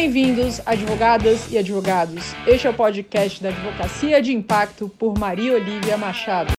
Bem-vindos, advogadas e advogados. Este é o podcast da Advocacia de Impacto por Maria Olivia Machado.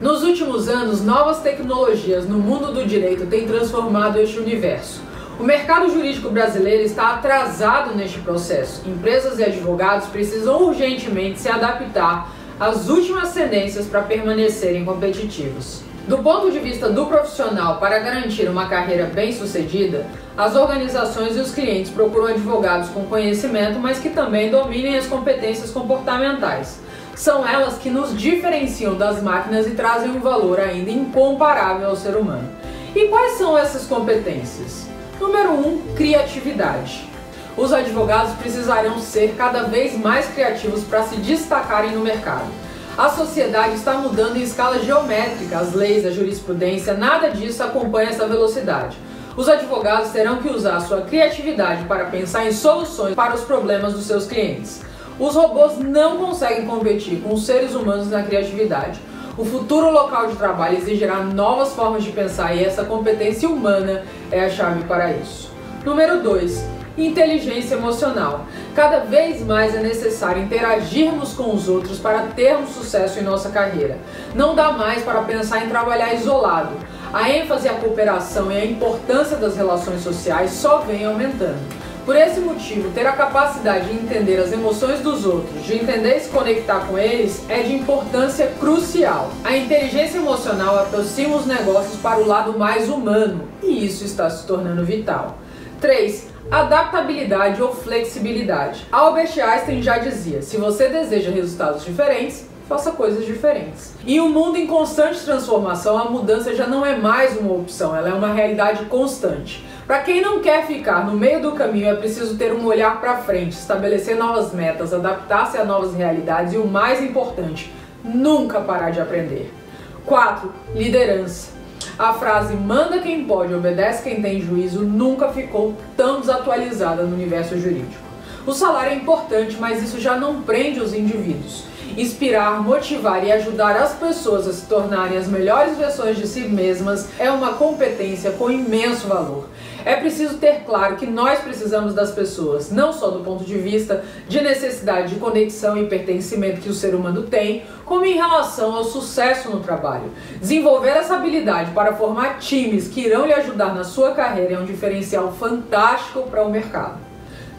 Nos últimos anos, novas tecnologias no mundo do direito têm transformado este universo. O mercado jurídico brasileiro está atrasado neste processo. Empresas e advogados precisam urgentemente se adaptar às últimas tendências para permanecerem competitivos. Do ponto de vista do profissional, para garantir uma carreira bem-sucedida, as organizações e os clientes procuram advogados com conhecimento, mas que também dominem as competências comportamentais. São elas que nos diferenciam das máquinas e trazem um valor ainda incomparável ao ser humano. E quais são essas competências? Número 1, um, criatividade. Os advogados precisarão ser cada vez mais criativos para se destacarem no mercado. A sociedade está mudando em escala geométrica, as leis, a jurisprudência, nada disso acompanha essa velocidade. Os advogados terão que usar sua criatividade para pensar em soluções para os problemas dos seus clientes. Os robôs não conseguem competir com os seres humanos na criatividade. O futuro local de trabalho exigirá novas formas de pensar e essa competência humana é a chave para isso. Número 2 inteligência emocional. Cada vez mais é necessário interagirmos com os outros para termos sucesso em nossa carreira. Não dá mais para pensar em trabalhar isolado. A ênfase à cooperação e a importância das relações sociais só vem aumentando. Por esse motivo, ter a capacidade de entender as emoções dos outros, de entender e se conectar com eles, é de importância crucial. A inteligência emocional aproxima os negócios para o lado mais humano e isso está se tornando vital. 3 adaptabilidade ou flexibilidade. Albert Einstein já dizia: se você deseja resultados diferentes, faça coisas diferentes. Em um mundo em constante transformação, a mudança já não é mais uma opção, ela é uma realidade constante. Para quem não quer ficar no meio do caminho, é preciso ter um olhar para frente, estabelecer novas metas, adaptar-se a novas realidades e o mais importante, nunca parar de aprender. 4. Liderança. A frase manda quem pode, obedece quem tem juízo nunca ficou tão desatualizada no universo jurídico. O salário é importante, mas isso já não prende os indivíduos. Inspirar, motivar e ajudar as pessoas a se tornarem as melhores versões de si mesmas é uma competência com imenso valor. É preciso ter claro que nós precisamos das pessoas, não só do ponto de vista de necessidade de conexão e pertencimento que o ser humano tem, como em relação ao sucesso no trabalho. Desenvolver essa habilidade para formar times que irão lhe ajudar na sua carreira é um diferencial fantástico para o mercado.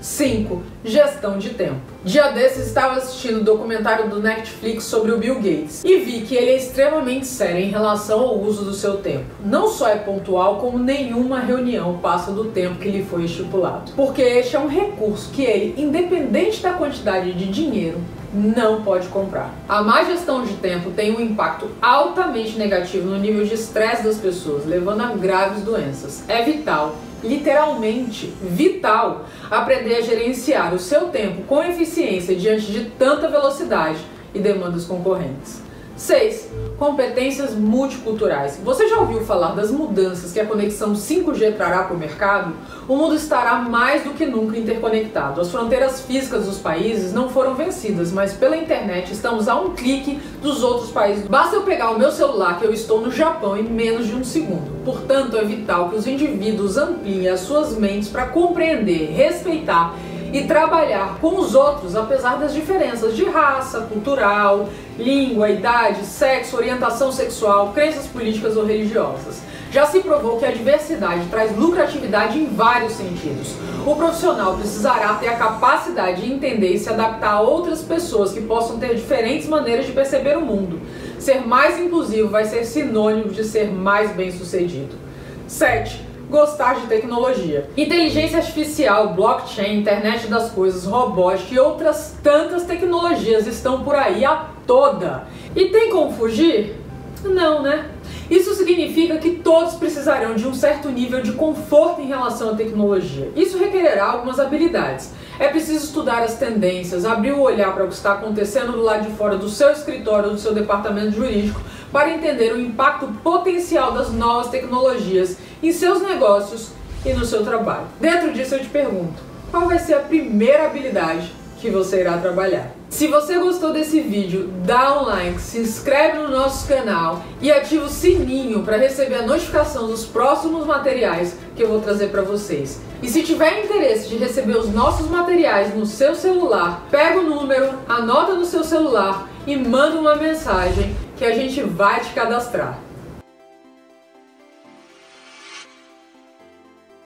5. Gestão de tempo. Dia desses estava assistindo o um documentário do Netflix sobre o Bill Gates e vi que ele é extremamente sério em relação ao uso do seu tempo. Não só é pontual, como nenhuma reunião passa do tempo que lhe foi estipulado. Porque este é um recurso que ele, independente da quantidade de dinheiro, não pode comprar. A má gestão de tempo tem um impacto altamente negativo no nível de estresse das pessoas, levando a graves doenças. É vital literalmente vital aprender a gerenciar o seu tempo com eficiência diante de tanta velocidade e demandas concorrentes. 6. Competências multiculturais. Você já ouviu falar das mudanças que a conexão 5G trará para o mercado? O mundo estará mais do que nunca interconectado. As fronteiras físicas dos países não foram vencidas, mas pela internet estamos a um clique dos outros países. Basta eu pegar o meu celular que eu estou no Japão em menos de um segundo. Portanto, é vital que os indivíduos ampliem as suas mentes para compreender, respeitar e trabalhar com os outros, apesar das diferenças de raça, cultural, língua, idade, sexo, orientação sexual, crenças políticas ou religiosas. Já se provou que a diversidade traz lucratividade em vários sentidos. O profissional precisará ter a capacidade de entender e se adaptar a outras pessoas que possam ter diferentes maneiras de perceber o mundo. Ser mais inclusivo vai ser sinônimo de ser mais bem sucedido. 7 gostar de tecnologia. Inteligência artificial, blockchain, internet das coisas, robótica e outras tantas tecnologias estão por aí a toda. E tem como fugir? Não, né? Isso significa que todos precisarão de um certo nível de conforto em relação à tecnologia. Isso requererá algumas habilidades. É preciso estudar as tendências, abrir o olhar para o que está acontecendo do lado de fora do seu escritório do seu departamento jurídico para entender o impacto potencial das novas tecnologias em seus negócios e no seu trabalho. Dentro disso eu te pergunto, qual vai ser a primeira habilidade que você irá trabalhar? Se você gostou desse vídeo, dá um like, se inscreve no nosso canal e ativa o sininho para receber a notificação dos próximos materiais que eu vou trazer para vocês. E se tiver interesse de receber os nossos materiais no seu celular, pega o número, anota no seu celular e manda uma mensagem que a gente vai te cadastrar.